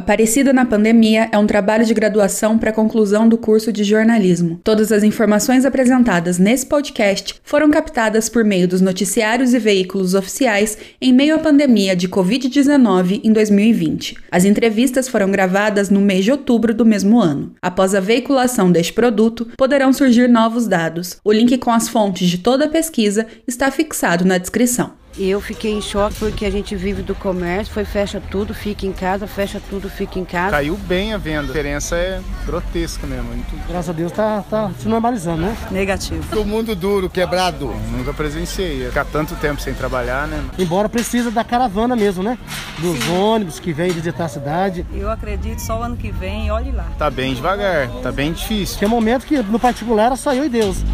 Aparecida na Pandemia é um trabalho de graduação para a conclusão do curso de jornalismo. Todas as informações apresentadas nesse podcast foram captadas por meio dos noticiários e veículos oficiais em meio à pandemia de Covid-19 em 2020. As entrevistas foram gravadas no mês de outubro do mesmo ano. Após a veiculação deste produto, poderão surgir novos dados. O link com as fontes de toda a pesquisa está fixado na descrição. E eu fiquei em choque porque a gente vive do comércio, foi fecha tudo, fica em casa, fecha tudo, fica em casa. Caiu bem a venda, a diferença é grotesca mesmo. Muito... Graças a Deus tá, tá se normalizando, né? Negativo. O mundo duro, quebrado. Nunca presenciei, ficar tanto tempo sem trabalhar, né? Embora precisa da caravana mesmo, né? Dos Sim. ônibus que vêm visitar a cidade. Eu acredito só o ano que vem, olhe lá. Tá bem devagar, tá bem difícil. Tem momento que no particular era só eu e Deus.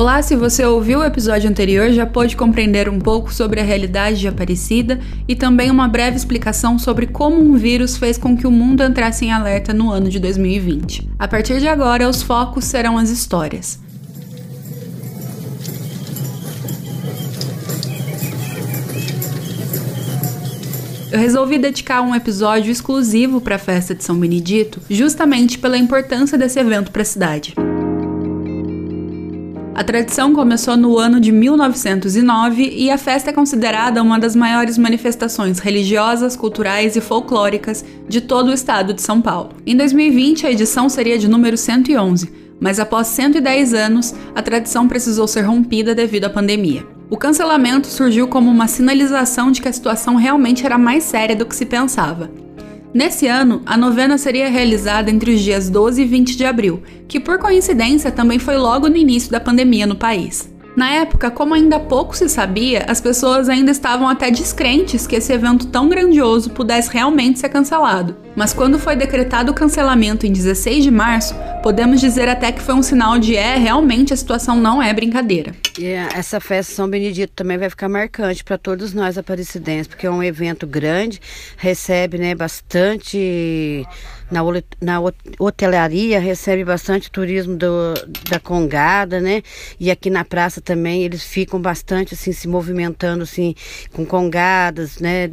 Olá, se você ouviu o episódio anterior, já pôde compreender um pouco sobre a realidade de Aparecida e também uma breve explicação sobre como um vírus fez com que o mundo entrasse em alerta no ano de 2020. A partir de agora, os focos serão as histórias. Eu resolvi dedicar um episódio exclusivo para a festa de São Benedito, justamente pela importância desse evento para a cidade. A tradição começou no ano de 1909 e a festa é considerada uma das maiores manifestações religiosas, culturais e folclóricas de todo o estado de São Paulo. Em 2020, a edição seria de número 111, mas após 110 anos, a tradição precisou ser rompida devido à pandemia. O cancelamento surgiu como uma sinalização de que a situação realmente era mais séria do que se pensava. Nesse ano, a novena seria realizada entre os dias 12 e 20 de abril, que por coincidência também foi logo no início da pandemia no país. Na época, como ainda pouco se sabia, as pessoas ainda estavam até descrentes que esse evento tão grandioso pudesse realmente ser cancelado. Mas quando foi decretado o cancelamento em 16 de março, podemos dizer até que foi um sinal de é, realmente a situação não é brincadeira. Essa festa São Benedito também vai ficar marcante para todos nós aparecidenses, porque é um evento grande, recebe né, bastante na, na hotelaria recebe bastante turismo do, da Congada, né? E aqui na praça também eles ficam bastante assim se movimentando assim com congadas, né?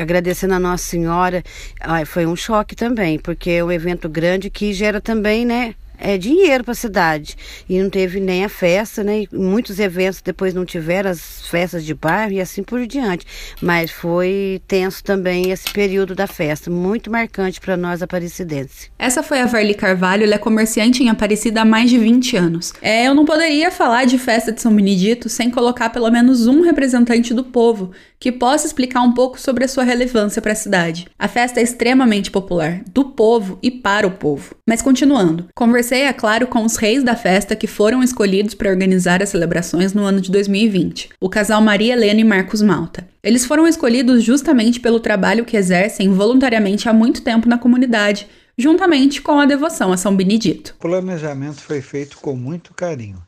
Agradecendo a Nossa Senhora. Ai, foi um choque também, porque é um evento grande que gera também, né? é, dinheiro para a cidade. E não teve nem a festa, né? E muitos eventos depois não tiveram as festas de bairro e assim por diante. Mas foi tenso também esse período da festa, muito marcante para nós aparecidenses. Essa foi a Varli Carvalho, ela é comerciante em Aparecida há mais de 20 anos. É, eu não poderia falar de festa de São Benedito sem colocar pelo menos um representante do povo que possa explicar um pouco sobre a sua relevância para a cidade. A festa é extremamente popular, do povo e para o povo. Mas continuando, conversei, é claro, com os reis da festa que foram escolhidos para organizar as celebrações no ano de 2020, o casal Maria Helena e Marcos Malta. Eles foram escolhidos justamente pelo trabalho que exercem voluntariamente há muito tempo na comunidade, juntamente com a devoção a São Benedito. O planejamento foi feito com muito carinho,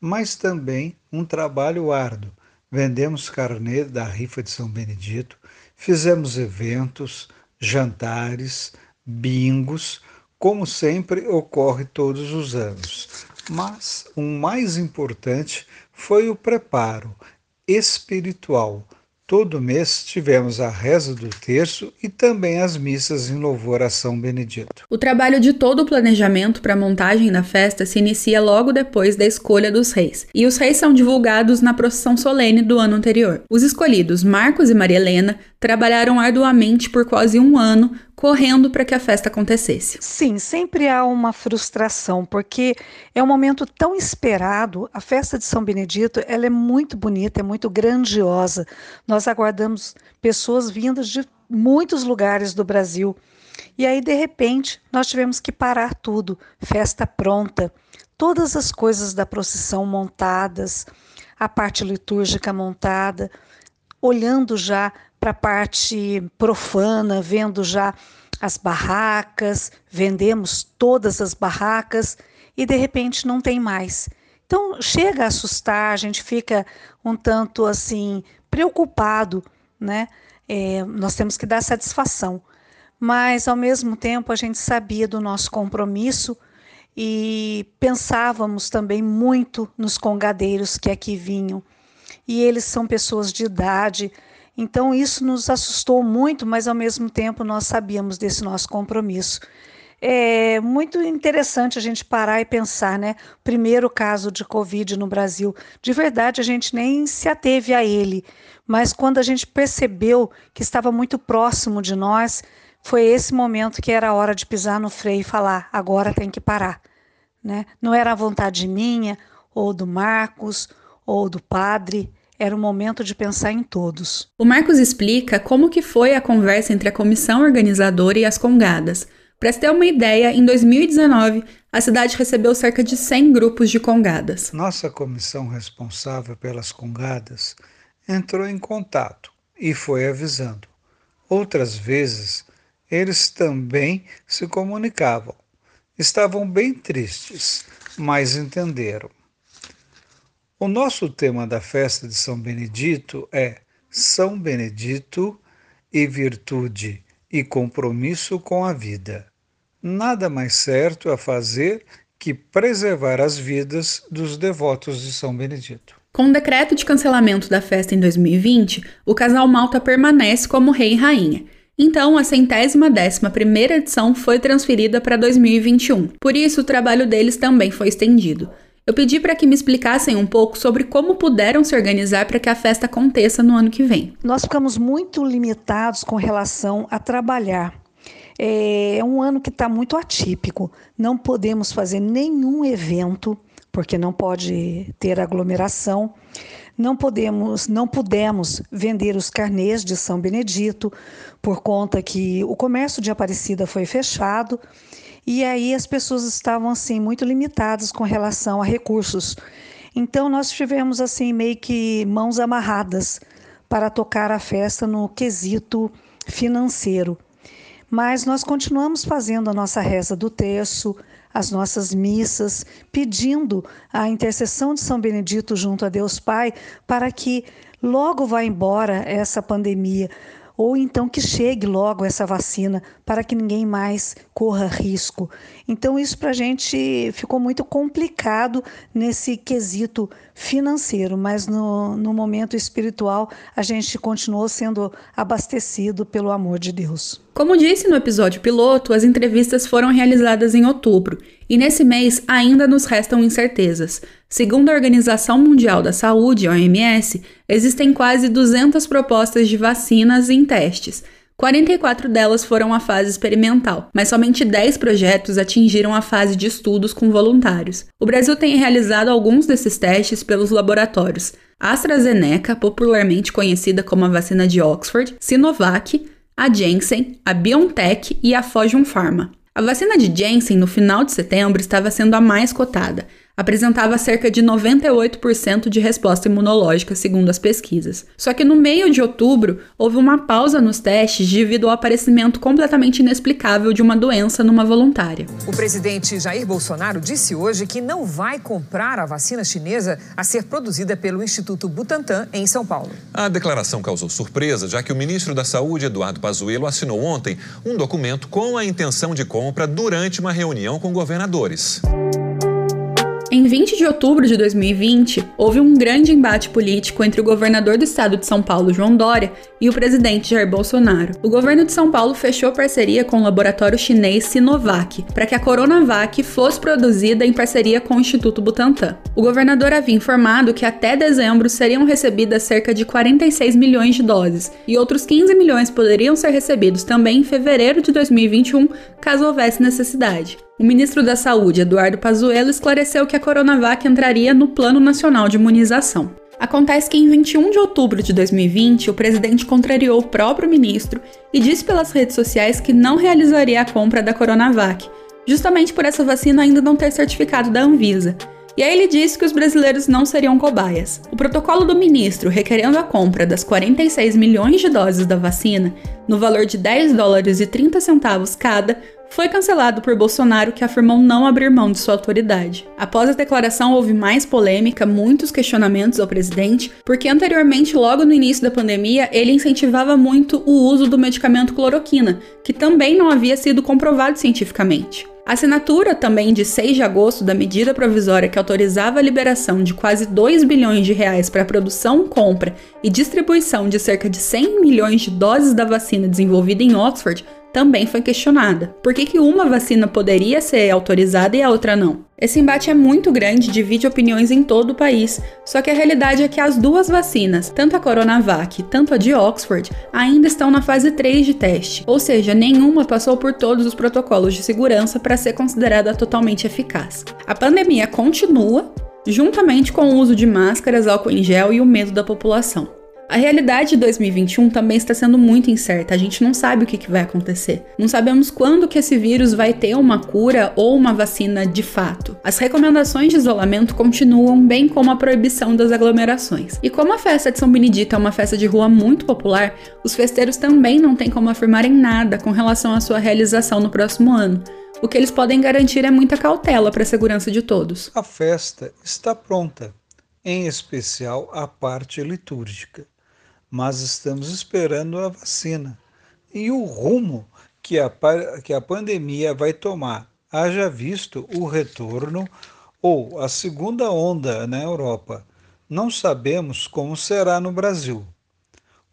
mas também um trabalho árduo vendemos carnê da rifa de São Benedito, fizemos eventos, jantares, bingos, como sempre ocorre todos os anos. Mas o mais importante foi o preparo espiritual Todo mês tivemos a reza do terço e também as missas em louvor a São Benedito. O trabalho de todo o planejamento para a montagem da festa se inicia logo depois da escolha dos reis, e os reis são divulgados na procissão solene do ano anterior. Os escolhidos Marcos e Maria Helena trabalharam arduamente por quase um ano correndo para que a festa acontecesse. Sim, sempre há uma frustração, porque é um momento tão esperado. A festa de São Benedito ela é muito bonita, é muito grandiosa. Nós aguardamos pessoas vindas de muitos lugares do Brasil. E aí, de repente, nós tivemos que parar tudo, festa pronta, todas as coisas da procissão montadas, a parte litúrgica montada, olhando já para a parte profana, vendo já as barracas, vendemos todas as barracas e de repente não tem mais. Então chega a assustar, a gente fica um tanto assim preocupado, né? É, nós temos que dar satisfação, mas ao mesmo tempo a gente sabia do nosso compromisso e pensávamos também muito nos congadeiros que aqui vinham. E eles são pessoas de idade, Então isso nos assustou muito, mas ao mesmo tempo nós sabíamos desse nosso compromisso. É muito interessante a gente parar e pensar, né? Primeiro caso de Covid no Brasil. De verdade, a gente nem se ateve a ele, mas quando a gente percebeu que estava muito próximo de nós, foi esse momento que era a hora de pisar no freio e falar: agora tem que parar. Né? Não era a vontade minha, ou do Marcos, ou do padre, era o momento de pensar em todos. O Marcos explica como que foi a conversa entre a comissão organizadora e as congadas. Para se ter uma ideia, em 2019, a cidade recebeu cerca de 100 grupos de congadas. Nossa comissão responsável pelas congadas entrou em contato e foi avisando. Outras vezes, eles também se comunicavam. Estavam bem tristes, mas entenderam. O nosso tema da festa de São Benedito é São Benedito e virtude e compromisso com a vida. Nada mais certo a fazer que preservar as vidas dos devotos de São Benedito. Com o decreto de cancelamento da festa em 2020, o casal Malta permanece como rei e rainha então, a centésima décima primeira edição foi transferida para 2021. Por isso, o trabalho deles também foi estendido. Eu pedi para que me explicassem um pouco sobre como puderam se organizar para que a festa aconteça no ano que vem. Nós ficamos muito limitados com relação a trabalhar. É um ano que está muito atípico. Não podemos fazer nenhum evento, porque não pode ter aglomeração. Não podemos, não pudemos vender os carnês de São Benedito por conta que o comércio de Aparecida foi fechado e aí as pessoas estavam assim muito limitadas com relação a recursos. Então nós tivemos assim meio que mãos amarradas para tocar a festa no quesito financeiro. Mas nós continuamos fazendo a nossa reza do terço, as nossas missas, pedindo a intercessão de São Benedito junto a Deus Pai para que logo vá embora essa pandemia, ou então que chegue logo essa vacina para que ninguém mais corra risco. Então, isso para a gente ficou muito complicado nesse quesito financeiro, mas no, no momento espiritual a gente continuou sendo abastecido pelo amor de Deus. Como disse no episódio piloto, as entrevistas foram realizadas em outubro e nesse mês ainda nos restam incertezas. Segundo a Organização Mundial da Saúde, OMS, existem quase 200 propostas de vacinas em testes. 44 delas foram a fase experimental, mas somente 10 projetos atingiram a fase de estudos com voluntários. O Brasil tem realizado alguns desses testes pelos laboratórios AstraZeneca, popularmente conhecida como a vacina de Oxford, Sinovac, a Janssen, a BioNTech e a Fosun Pharma. A vacina de Janssen, no final de setembro, estava sendo a mais cotada, apresentava cerca de 98% de resposta imunológica, segundo as pesquisas. Só que no meio de outubro, houve uma pausa nos testes devido ao aparecimento completamente inexplicável de uma doença numa voluntária. O presidente Jair Bolsonaro disse hoje que não vai comprar a vacina chinesa a ser produzida pelo Instituto Butantan em São Paulo. A declaração causou surpresa, já que o ministro da Saúde, Eduardo Pazuello, assinou ontem um documento com a intenção de compra durante uma reunião com governadores. Em 20 de outubro de 2020, houve um grande embate político entre o governador do estado de São Paulo, João Dória, e o presidente Jair Bolsonaro. O governo de São Paulo fechou parceria com o laboratório chinês Sinovac para que a Coronavac fosse produzida em parceria com o Instituto Butantan. O governador havia informado que até dezembro seriam recebidas cerca de 46 milhões de doses e outros 15 milhões poderiam ser recebidos também em fevereiro de 2021, caso houvesse necessidade. O ministro da Saúde, Eduardo Pazuello, esclareceu que a Coronavac entraria no Plano Nacional de Imunização. Acontece que em 21 de outubro de 2020, o presidente contrariou o próprio ministro e disse pelas redes sociais que não realizaria a compra da Coronavac, justamente por essa vacina ainda não ter certificado da Anvisa. E aí ele disse que os brasileiros não seriam cobaias. O protocolo do ministro requerendo a compra das 46 milhões de doses da vacina, no valor de 10 dólares e 30 centavos cada, foi cancelado por Bolsonaro, que afirmou não abrir mão de sua autoridade. Após a declaração, houve mais polêmica, muitos questionamentos ao presidente, porque anteriormente, logo no início da pandemia, ele incentivava muito o uso do medicamento cloroquina, que também não havia sido comprovado cientificamente. A assinatura também de 6 de agosto da medida provisória que autorizava a liberação de quase 2 bilhões de reais para a produção, compra e distribuição de cerca de 100 milhões de doses da vacina desenvolvida em Oxford também foi questionada. Por que, que uma vacina poderia ser autorizada e a outra não? Esse embate é muito grande, divide opiniões em todo o país, só que a realidade é que as duas vacinas, tanto a Coronavac tanto a de Oxford, ainda estão na fase 3 de teste, ou seja, nenhuma passou por todos os protocolos de segurança para ser considerada totalmente eficaz. A pandemia continua, juntamente com o uso de máscaras, álcool em gel e o medo da população. A realidade de 2021 também está sendo muito incerta. A gente não sabe o que, vai acontecer. Não sabemos quando que esse vírus vai ter uma cura ou uma vacina de fato. As recomendações de isolamento continuam, bem como a proibição das aglomerações. E como a festa de São Benedito é uma festa de rua muito popular, os festeiros também não têm como afirmarem nada com relação à sua realização no próximo ano. O que eles podem garantir é muita cautela para a segurança de todos. A festa está pronta, em especial a parte litúrgica mas estamos esperando a vacina e o rumo que a, que a pandemia vai tomar. Haja visto o retorno ou a segunda onda na Europa. Não sabemos como será no Brasil.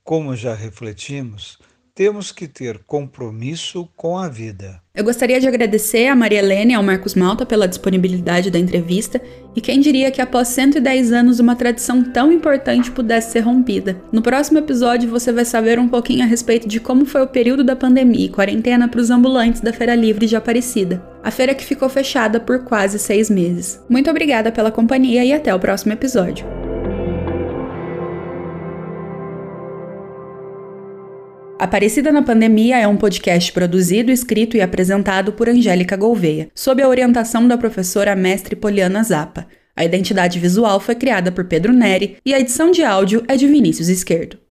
Como já refletimos, temos que ter compromisso com a vida. Eu gostaria de agradecer a Maria Helena e ao Marcos Malta pela disponibilidade da entrevista, e quem diria que após 110 anos uma tradição tão importante pudesse ser rompida. No próximo episódio você vai saber um pouquinho a respeito de como foi o período da pandemia e quarentena para os ambulantes da Feira Livre de Aparecida, a feira que ficou fechada por quase seis meses. Muito obrigada pela companhia e até o próximo episódio. Aparecida na Pandemia é um podcast produzido, escrito e apresentado por Angélica Gouveia, sob a orientação da professora mestre Poliana Zappa. A identidade visual foi criada por Pedro Neri e a edição de áudio é de Vinícius Esquerdo.